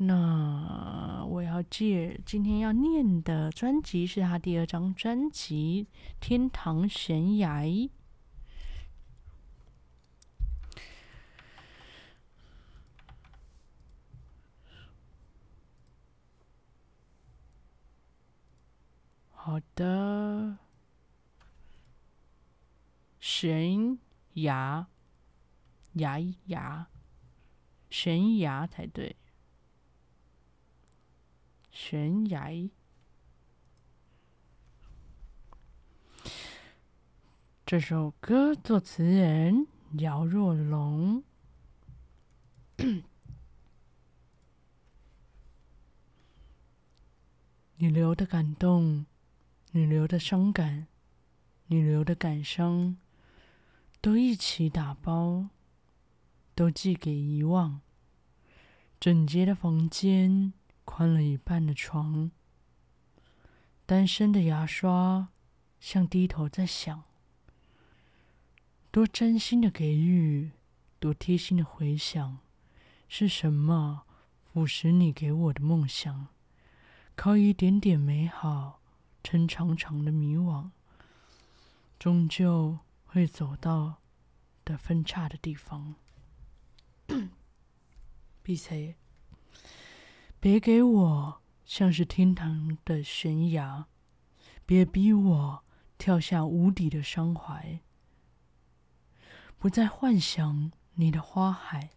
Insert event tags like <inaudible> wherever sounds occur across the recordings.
那我要借今天要念的专辑是他第二张专辑《天堂悬崖》。好的，悬崖，崖崖，悬崖才对。悬崖。这首歌作词人姚若龙。你留的感动，你留的伤感，你留的感伤，都一起打包，都寄给遗忘。整洁的房间。宽了一半的床，单身的牙刷像低头在想：多真心的给予，多贴心的回响，是什么腐蚀你给我的梦想？靠一点点美好撑长长的迷惘，终究会走到的分岔的地方。<coughs> 闭嘴。别给我像是天堂的悬崖，别逼我跳下无底的伤怀。不再幻想你的花海，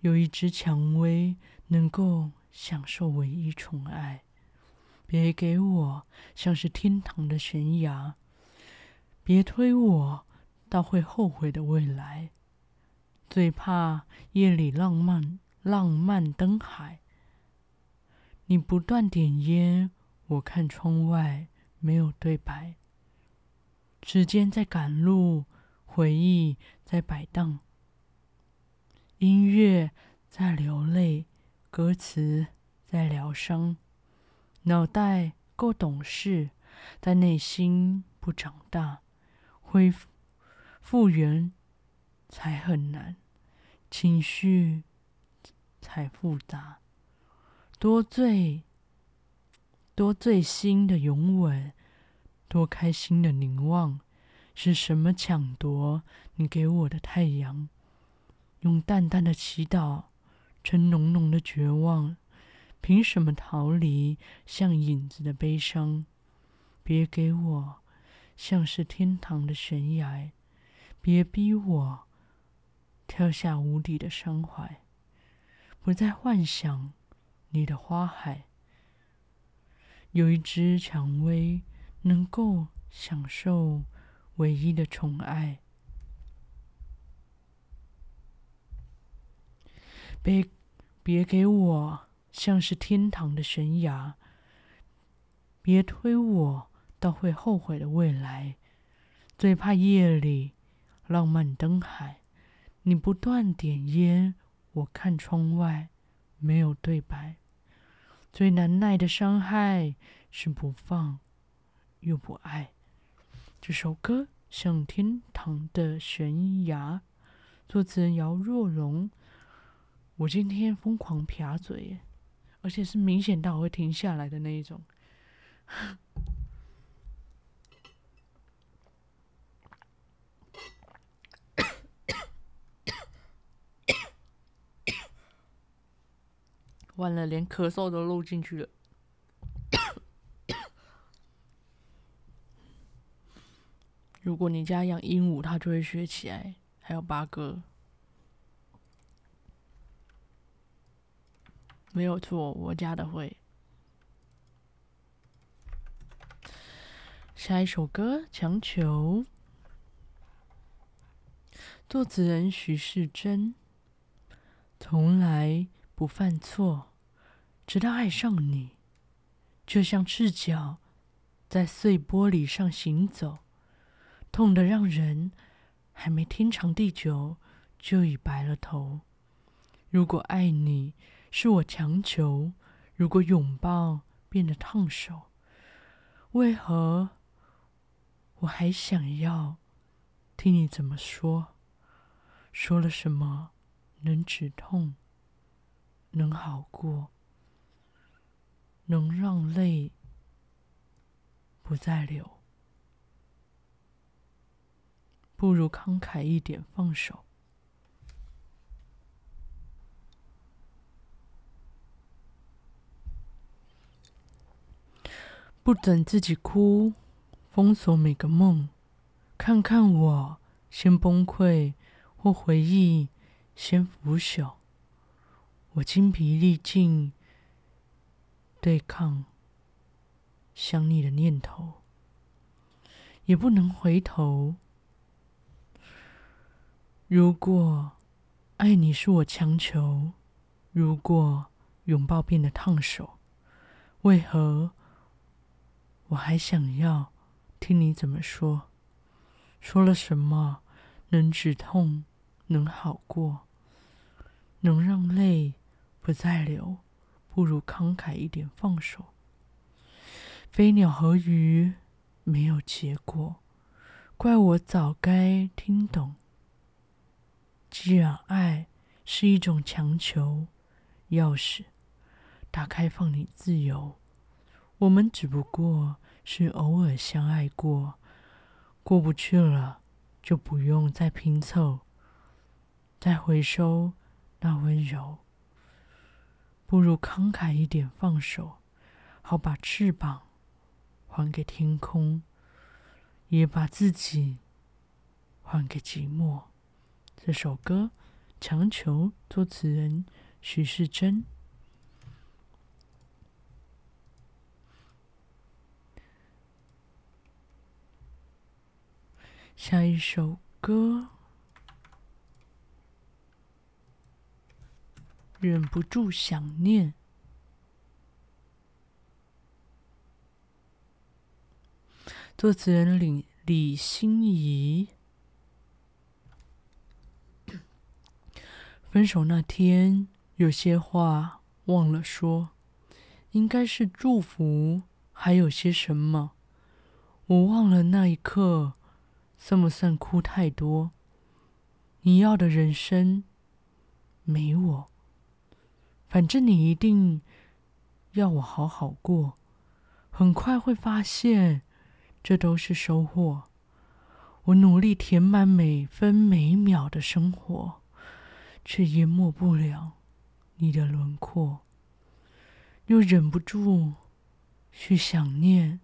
有一只蔷薇能够享受唯一宠爱。别给我像是天堂的悬崖，别推我到会后悔的未来。最怕夜里浪漫浪漫灯海。你不断点烟，我看窗外没有对白。时间在赶路，回忆在摆荡，音乐在流泪，歌词在疗伤。脑袋够懂事，但内心不长大，恢复复原才很难，情绪才复杂。多醉，多醉心的拥吻，多开心的凝望，是什么抢夺你给我的太阳？用淡淡的祈祷成浓浓的绝望，凭什么逃离像影子的悲伤？别给我像是天堂的悬崖，别逼我跳下无底的伤怀，不再幻想。你的花海，有一只蔷薇，能够享受唯一的宠爱。别别给我像是天堂的悬崖，别推我到会后悔的未来。最怕夜里浪漫灯海，你不断点烟，我看窗外。没有对白，最难耐的伤害是不放又不爱。这首歌像天堂的悬崖，作词人姚若龙。我今天疯狂撇嘴，而且是明显到我会停下来的那一种。完了，连咳嗽都录进去了。<coughs> 如果你家养鹦鹉，它就会学起来。还有八哥，没有错，我家的会。下一首歌《强求》，作词人徐世珍，从来不犯错。直到爱上你，就像赤脚在碎玻璃上行走，痛得让人还没天长地久就已白了头。如果爱你是我强求，如果拥抱变得烫手，为何我还想要听你怎么说？说了什么能止痛，能好过？能让泪不再流，不如慷慨一点放手。不等自己哭，封锁每个梦，看看我先崩溃，或回忆先腐朽，我精疲力尽。对抗想你的念头，也不能回头。如果爱你是我强求，如果拥抱变得烫手，为何我还想要听你怎么说？说了什么能止痛，能好过，能让泪不再流？不如慷慨一点，放手。飞鸟和鱼没有结果，怪我早该听懂。既然爱是一种强求，钥匙打开放你自由。我们只不过是偶尔相爱过，过不去了就不用再拼凑，再回收那温柔。不如慷慨一点，放手，好把翅膀还给天空，也把自己还给寂寞。这首歌，强求，作词人许世珍。下一首歌。忍不住想念。作词人李李心怡。分手那天，有些话忘了说，应该是祝福，还有些什么，我忘了。那一刻，算不算哭太多？你要的人生，没我。反正你一定要我好好过，很快会发现，这都是收获。我努力填满每分每秒的生活，却淹没不了你的轮廓，又忍不住去想念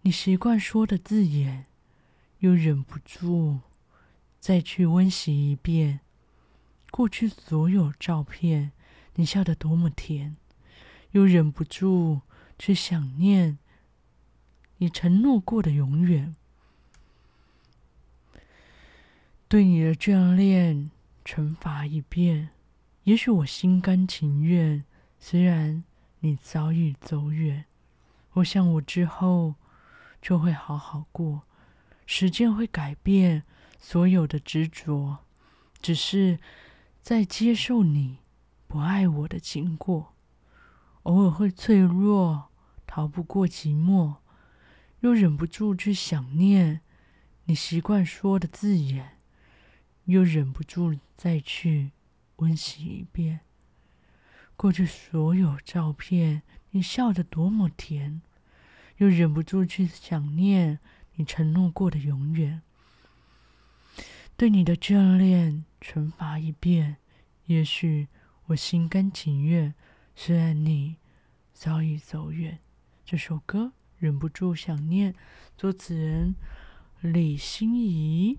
你习惯说的字眼，又忍不住再去温习一遍过去所有照片。你笑得多么甜，又忍不住去想念你承诺过的永远。对你的眷恋惩罚一遍，也许我心甘情愿。虽然你早已走远，我想我之后就会好好过。时间会改变所有的执着，只是在接受你。不爱我的经过，偶尔会脆弱，逃不过寂寞，又忍不住去想念你习惯说的字眼，又忍不住再去温习一遍过去所有照片。你笑得多么甜，又忍不住去想念你承诺过的永远。对你的眷恋惩罚一遍，也许。我心甘情愿，虽然你早已走远。这首歌忍不住想念，作词人李心怡。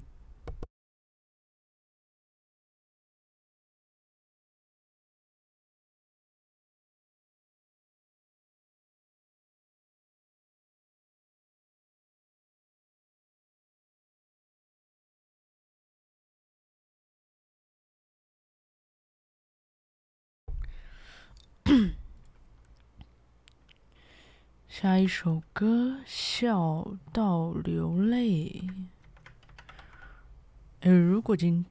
下一首歌，笑到流泪。呃，如果今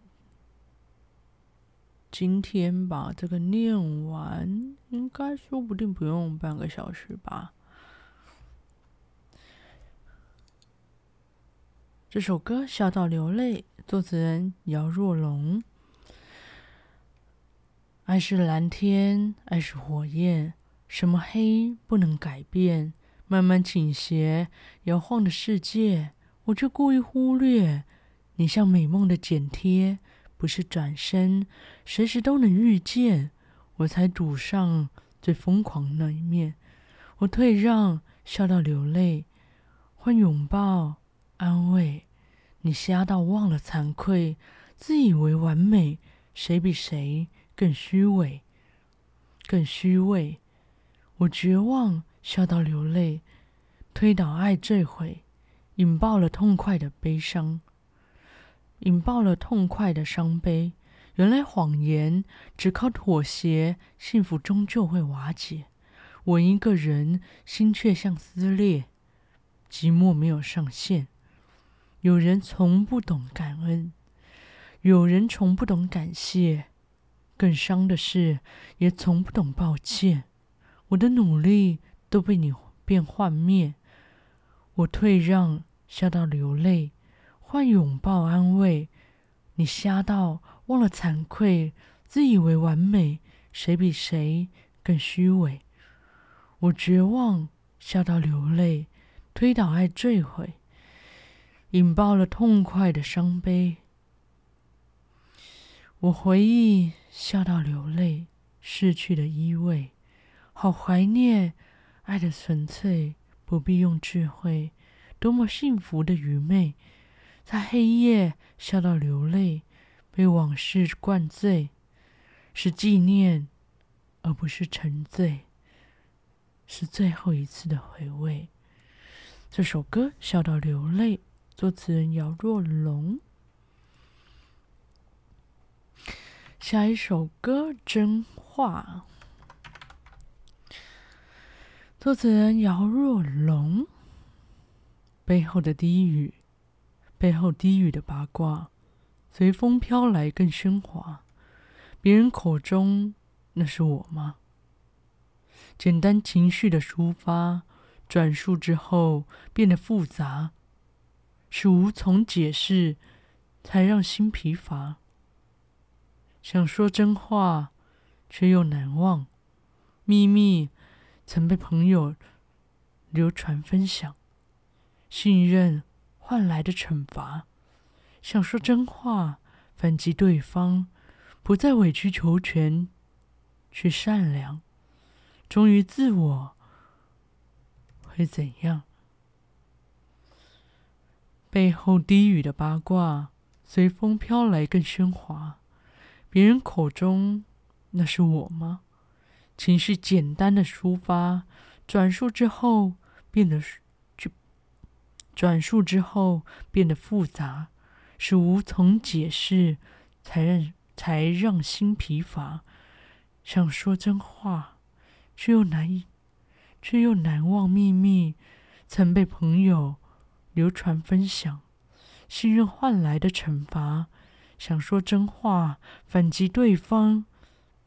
今天把这个念完，应该说不定不用半个小时吧。这首歌《笑到流泪》，作词人姚若龙。爱是蓝天，爱是火焰，什么黑不能改变？慢慢倾斜，摇晃的世界，我却故意忽略。你像美梦的剪贴，不是转身，随时都能遇见。我才赌上最疯狂那一面，我退让，笑到流泪，换拥抱。安慰你，瞎到忘了惭愧，自以为完美，谁比谁更虚伪？更虚伪。我绝望，笑到流泪，推倒爱坠毁，引爆了痛快的悲伤，引爆了痛快的伤悲。原来谎言只靠妥协，幸福终究会瓦解。我一个人，心却像撕裂，寂寞没有上限。有人从不懂感恩，有人从不懂感谢，更伤的是，也从不懂抱歉。我的努力都被你变幻灭，我退让，笑到流泪，换拥抱安慰。你瞎到忘了惭愧，自以为完美，谁比谁更虚伪？我绝望，笑到流泪，推倒爱坠毁。引爆了痛快的伤悲，我回忆，笑到流泪，逝去的依偎，好怀念爱的纯粹，不必用智慧，多么幸福的愚昧，在黑夜笑到流泪，被往事灌醉，是纪念，而不是沉醉，是最后一次的回味。这首歌笑到流泪。作词人姚若龙。下一首歌《真话》，作词人姚若龙。背后的低语，背后低语的八卦，随风飘来更喧哗。别人口中那是我吗？简单情绪的抒发，转述之后变得复杂。是无从解释，才让心疲乏。想说真话，却又难忘。秘密曾被朋友流传分享，信任换来的惩罚。想说真话，反击对方，不再委曲求全，去善良。忠于自我，会怎样？背后低语的八卦，随风飘来更喧哗。别人口中那是我吗？情绪简单的抒发，转述之后变得就转述之后变得复杂，是无从解释，才让才让心疲乏。想说真话，却又难以，却又难忘秘密，曾被朋友。流传分享，信任换来的惩罚。想说真话，反击对方，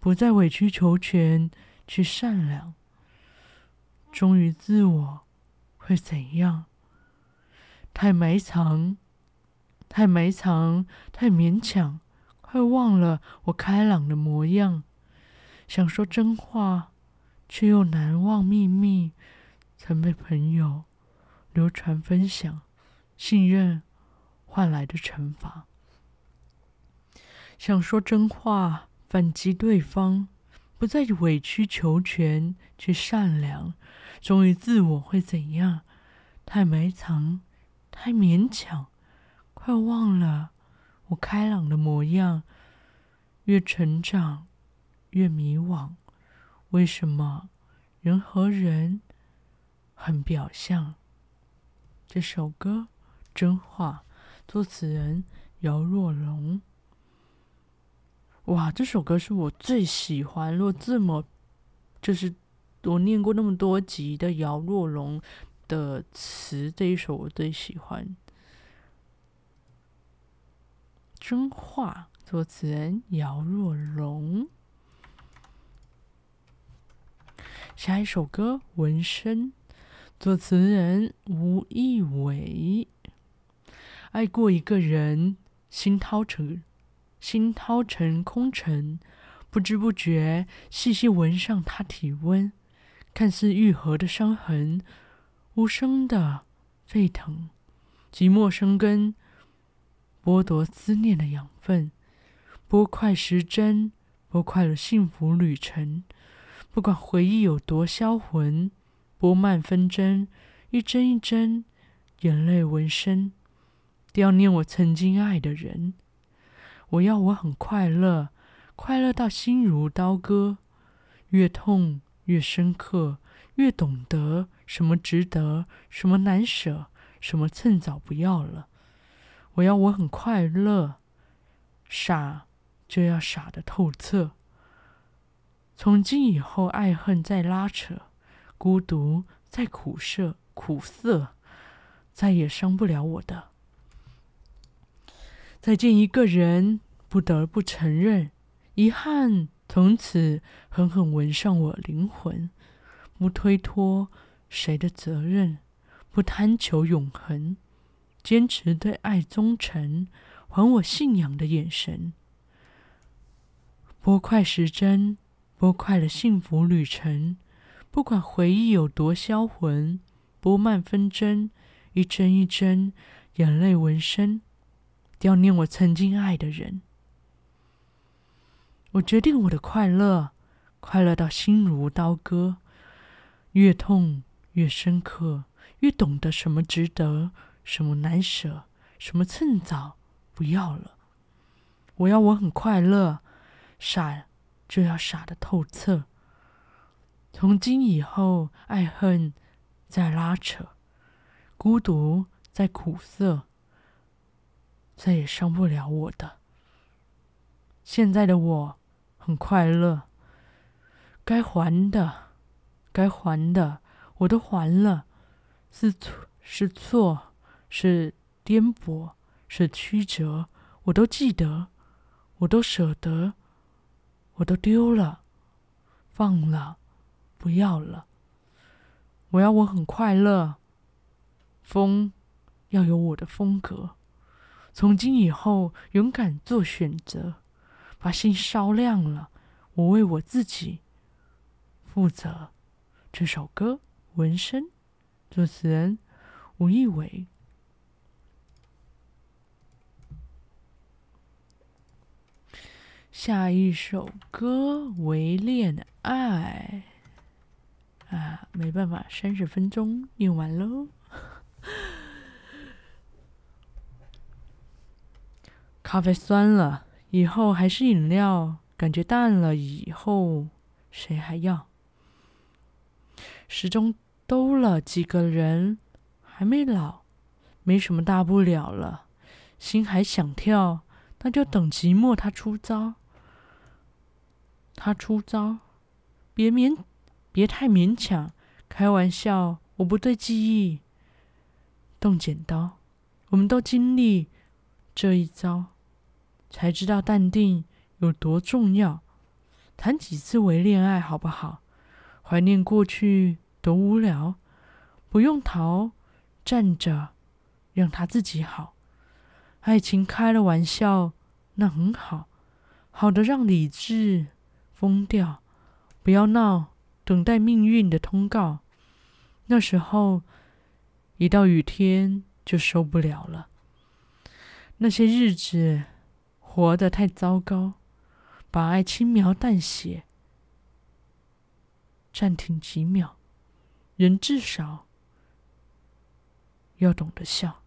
不再委曲求全，去善良。忠于自我，会怎样？太埋藏，太埋藏，太勉强，快忘了我开朗的模样。想说真话，却又难忘秘密，曾被朋友。流传分享，信任换来的惩罚。想说真话，反击对方，不再委曲求全，去善良。忠于自我会怎样？太埋藏，太勉强，快忘了我开朗的模样。越成长，越迷惘。为什么人和人很表象？这首歌《真话》，作词人姚若龙。哇，这首歌是我最喜欢。若这么就是我念过那么多集的姚若龙的词，这一首我最喜欢。真话，作词人姚若龙。下一首歌《纹身》，作词人吴亦伟。爱过一个人，心掏成，心掏成空城，不知不觉细细闻上他体温，看似愈合的伤痕，无声的沸腾，寂寞生根，剥夺思念的养分，拨快时针，拨快了幸福旅程。不管回忆有多销魂，拨慢分针，一针一针，眼泪纹身，悼念我曾经爱的人。我要我很快乐，快乐到心如刀割，越痛越深刻，越懂得什么值得，什么难舍，什么趁早不要了。我要我很快乐，傻就要傻得透彻。从今以后，爱恨再拉扯，孤独再苦涩，苦涩再也伤不了我的。再见一个人，不得不承认，遗憾从此狠狠纹上我灵魂。不推脱谁的责任，不贪求永恒，坚持对爱忠诚，还我信仰的眼神。拨快时针。拨快了幸福旅程，不管回忆有多销魂，拨慢分针，一针一针，眼泪纹身，悼念我曾经爱的人。我决定我的快乐，快乐到心如刀割，越痛越深刻，越懂得什么值得，什么难舍，什么趁早不要了。我要我很快乐，傻。就要傻得透彻。从今以后，爱恨在拉扯，孤独在苦涩，再也伤不了我的。现在的我很快乐，该还的，该还的，我都还了。是错，是错，是颠簸，是曲折，我都记得，我都舍得。我都丢了，放了，不要了。我要我很快乐，风要有我的风格。从今以后，勇敢做选择，把心烧亮了。我为我自己负责。这首歌《纹身》，作词人吴亦伟。下一首歌《微恋爱》啊，没办法，三十分钟念完喽。咖啡酸了，以后还是饮料；感觉淡了，以后谁还要？时钟兜了几个人，还没老，没什么大不了了。心还想跳，那就等寂寞他出招。他出招，别勉，别太勉强。开玩笑，我不对记忆动剪刀。我们都经历这一遭，才知道淡定有多重要。谈几次为恋爱好不好？怀念过去多无聊。不用逃，站着，让他自己好。爱情开了玩笑，那很好，好的让理智。疯掉，不要闹，等待命运的通告。那时候，一到雨天就受不了了。那些日子活得太糟糕，把爱轻描淡写，暂停几秒，人至少要懂得笑。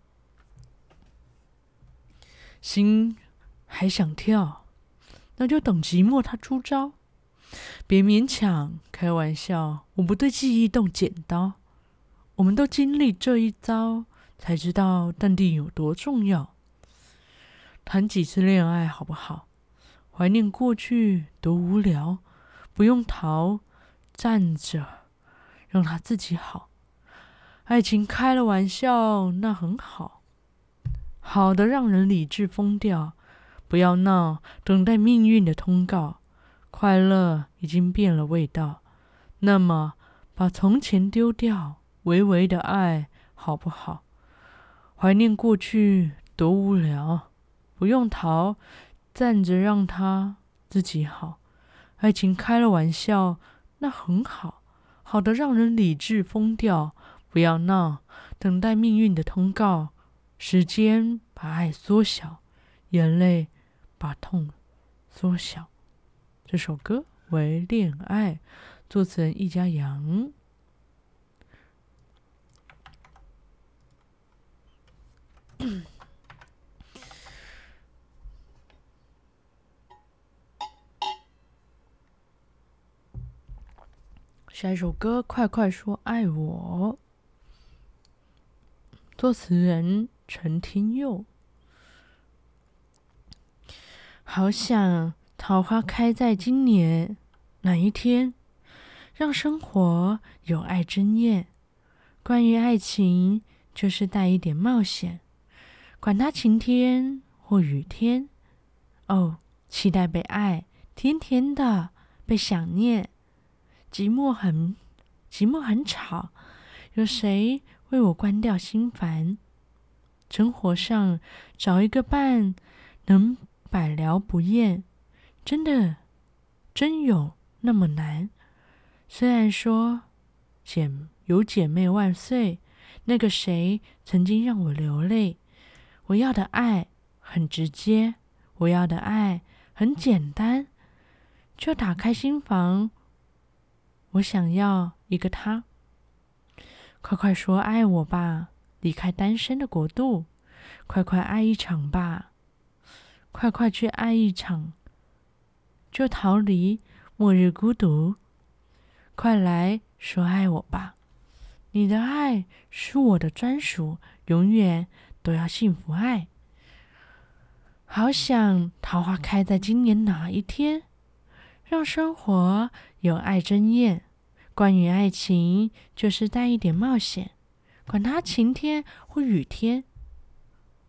心还想跳，那就等寂寞他出招。别勉强，开玩笑，我不对记忆动剪刀。我们都经历这一遭，才知道淡定有多重要。谈几次恋爱好不好？怀念过去多无聊，不用逃，站着让他自己好。爱情开了玩笑，那很好，好的让人理智疯掉。不要闹，等待命运的通告。快乐已经变了味道，那么把从前丢掉，微微的爱好不好？怀念过去多无聊，不用逃，站着让他自己好。爱情开了玩笑，那很好，好的让人理智疯掉。不要闹，等待命运的通告。时间把爱缩小，眼泪把痛缩小。这首歌为《恋爱》，作词人易家扬。<coughs> <coughs> 下一首歌，快快说爱我。作词人陈天佑。好想。桃花开在今年哪一天，让生活有爱争艳。关于爱情，就是带一点冒险，管它晴天或雨天。哦，期待被爱，甜甜的被想念。寂寞很，寂寞很吵，有谁为我关掉心烦？生活上找一个伴，能百聊不厌。真的，真有那么难？虽然说姐有姐妹万岁，那个谁曾经让我流泪。我要的爱很直接，我要的爱很简单，就打开心房。我想要一个他，快快说爱我吧，离开单身的国度，快快爱一场吧，快快去爱一场。就逃离末日孤独，快来说爱我吧！你的爱是我的专属，永远都要幸福爱。好想桃花开在今年哪一天，让生活有爱争艳。关于爱情，就是带一点冒险，管它晴天或雨天。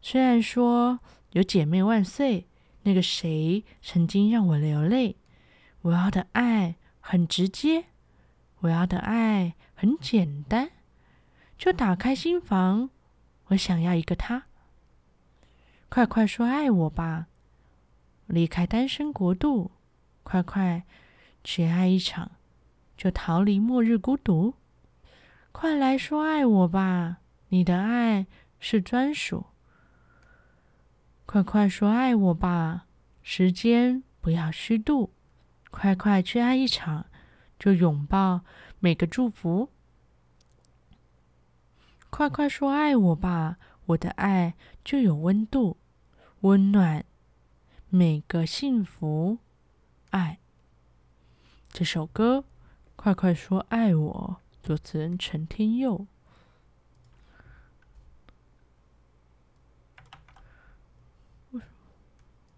虽然说有姐妹万岁。那个谁曾经让我流泪？我要的爱很直接，我要的爱很简单，就打开心房，我想要一个他。快快说爱我吧，离开单身国度，快快去爱一场，就逃离末日孤独。快来说爱我吧，你的爱是专属。快快说爱我吧，时间不要虚度，快快去爱一场，就拥抱每个祝福。快快说爱我吧，我的爱就有温度，温暖每个幸福爱。这首歌《快快说爱我》，作词人陈天佑。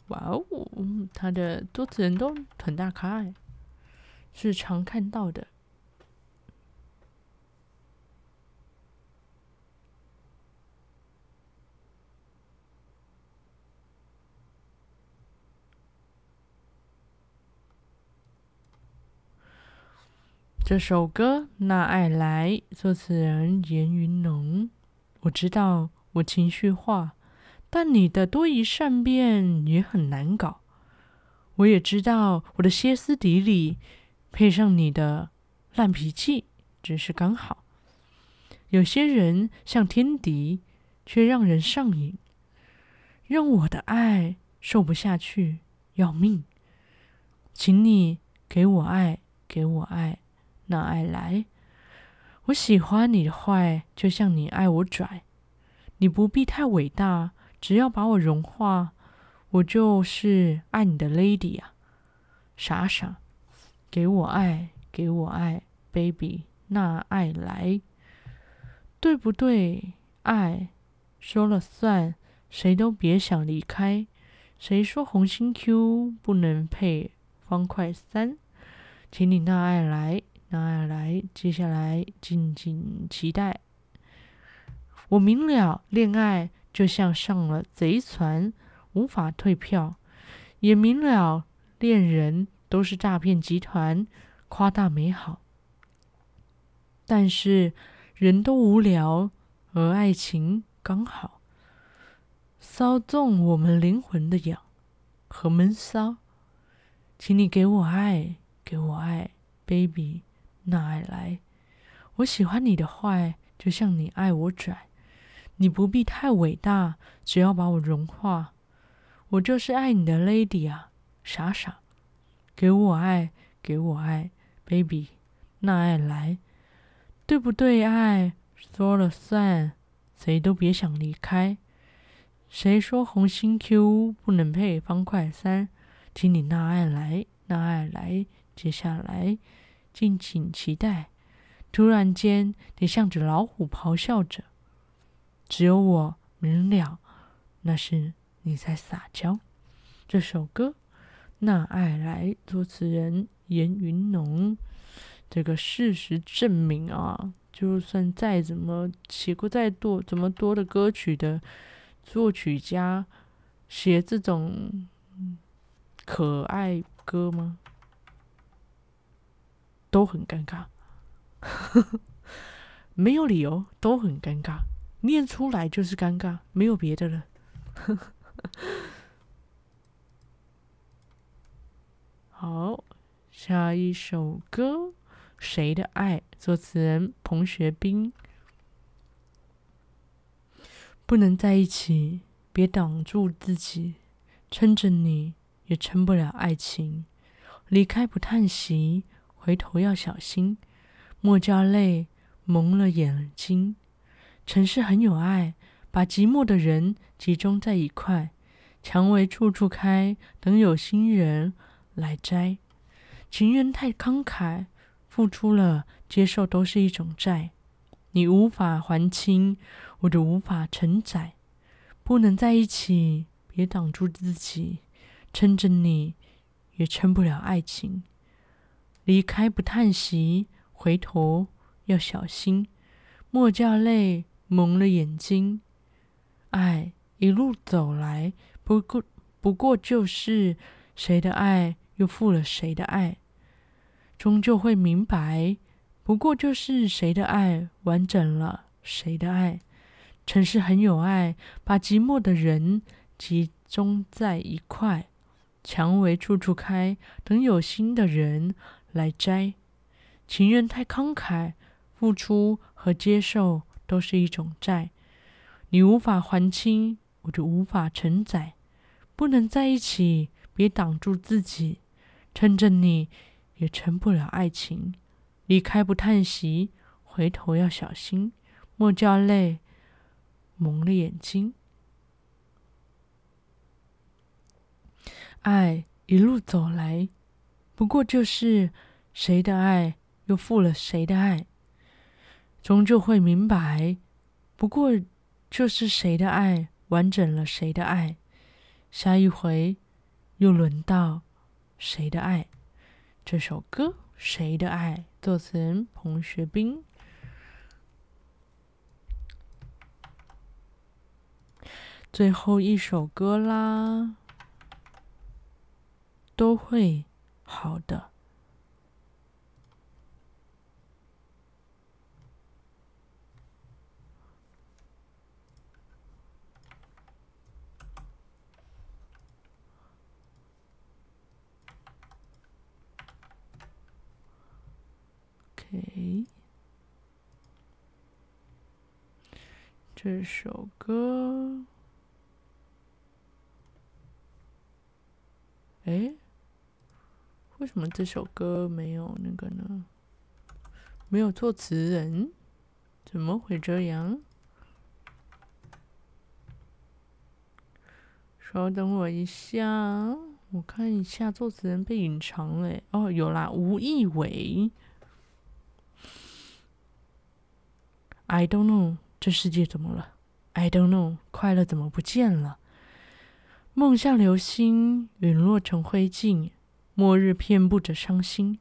哇哦，他的作词人都很大咖，是常看到的。这首歌《那爱来》，作词人严云农。我知道我情绪化。但你的多疑善变也很难搞，我也知道我的歇斯底里配上你的烂脾气，只是刚好。有些人像天敌，却让人上瘾，让我的爱受不下去，要命。请你给我爱，给我爱，那爱来。我喜欢你的坏，就像你爱我拽，你不必太伟大。只要把我融化，我就是爱你的 lady 啊！傻傻，给我爱，给我爱，baby，那爱来，对不对？爱说了算，谁都别想离开。谁说红心 Q 不能配方块三？请你那爱来，那来，接下来敬请期待。我明了，恋爱就像上了贼船，无法退票；也明了，恋人都是诈骗集团，夸大美好。但是人都无聊，而爱情刚好，骚动我们灵魂的痒和闷骚。请你给我爱，给我爱，baby。那爱来，我喜欢你的坏，就像你爱我拽。你不必太伟大，只要把我融化。我就是爱你的 lady 啊，傻傻。给我爱，给我爱，baby。那爱来，对不对？爱说了算，谁都别想离开。谁说红心 Q 不能配方块三？请你那爱来，那爱来，接下来。敬请期待。突然间，你像只老虎咆哮着，只有我明了，那是你在撒娇。这首歌《那爱来》，作词人严云农。这个事实证明啊，就算再怎么写过再多、这么多的歌曲的作曲家，写这种可爱歌吗？都很尴尬，<laughs> 没有理由，都很尴尬，念出来就是尴尬，没有别的了。<laughs> 好，下一首歌《谁的爱》，作词人彭学斌。不能在一起，别挡住自己，撑着你也撑不了爱情，离开不叹息。回头要小心，莫叫泪蒙了眼睛。城市很有爱，把寂寞的人集中在一块。蔷薇处处开，等有心人来摘。情人太慷慨，付出了接受都是一种债。你无法还清，我就无法承载。不能在一起，别挡住自己，撑着你也撑不了爱情。离开不叹息，回头要小心，莫叫泪蒙了眼睛。爱一路走来，不过不过就是谁的爱又负了谁的爱，终究会明白，不过就是谁的爱完整了谁的爱。城市很有爱，把寂寞的人集中在一块，蔷薇处处开，等有心的人。来摘，情人太慷慨，付出和接受都是一种债。你无法还清，我就无法承载。不能在一起，别挡住自己，撑着你也成不了爱情。离开不叹息，回头要小心，莫叫泪蒙了眼睛。爱一路走来。不过就是谁的爱又负了谁的爱，终究会明白。不过就是谁的爱完整了谁的爱，下一回又轮到谁的爱？这首歌《谁的爱》，作词人彭学斌。最后一首歌啦，都会。好的。OK，这首歌，哎。为什么这首歌没有那个呢？没有作词人，怎么会这样？稍等我一下，我看一下作词人被隐藏了。哦，有啦，吴意伟。I don't know，这世界怎么了？I don't know，快乐怎么不见了？梦像流星陨落成灰烬。末日遍布着伤心，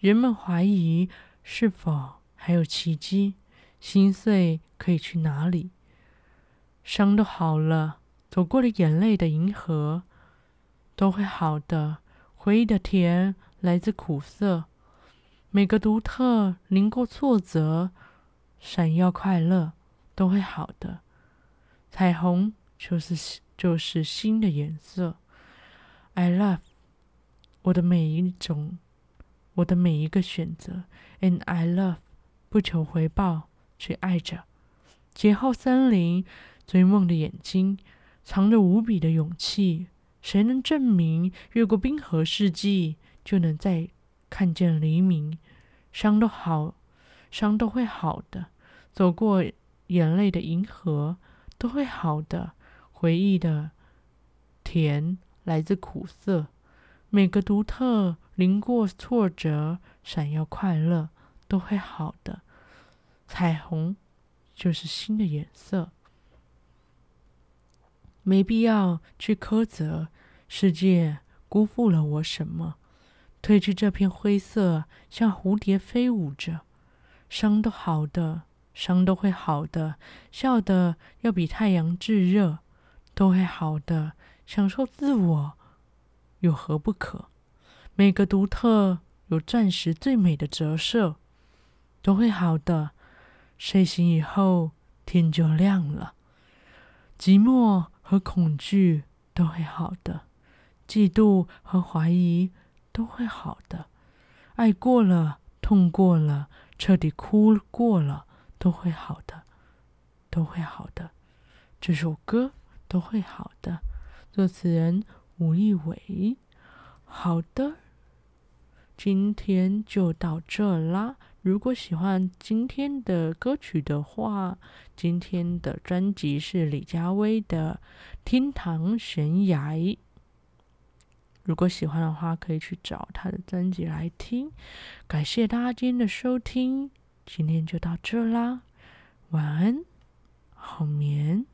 人们怀疑是否还有奇迹，心碎可以去哪里？伤都好了，走过了眼泪的银河都会好的。回忆的甜来自苦涩，每个独特淋过挫折，闪耀快乐都会好的。彩虹就是就是新的颜色。I love 我的每一种，我的每一个选择，and I love 不求回报，只爱着。劫后森林，追梦的眼睛，藏着无比的勇气。谁能证明越过冰河世纪就能再看见黎明？伤都好，伤都会好的。走过眼泪的银河都会好的。回忆的甜。来自苦涩，每个独特淋过挫折，闪耀快乐都会好的。彩虹就是新的颜色，没必要去苛责世界辜负了我什么。褪去这片灰色，像蝴蝶飞舞着，伤都好的，伤都会好的，笑的要比太阳炙热，都会好的。享受自我，有何不可？每个独特有钻石最美的折射，都会好的。睡醒以后，天就亮了。寂寞和恐惧都会好的，嫉妒和怀疑都会好的。爱过了，痛过了，彻底哭过了，都会好的，都会好的。这首歌都会好的。作词人吴亦伟。好的，今天就到这啦。如果喜欢今天的歌曲的话，今天的专辑是李佳薇的《天堂悬崖》。如果喜欢的话，可以去找他的专辑来听。感谢大家今天的收听，今天就到这啦，晚安，好眠。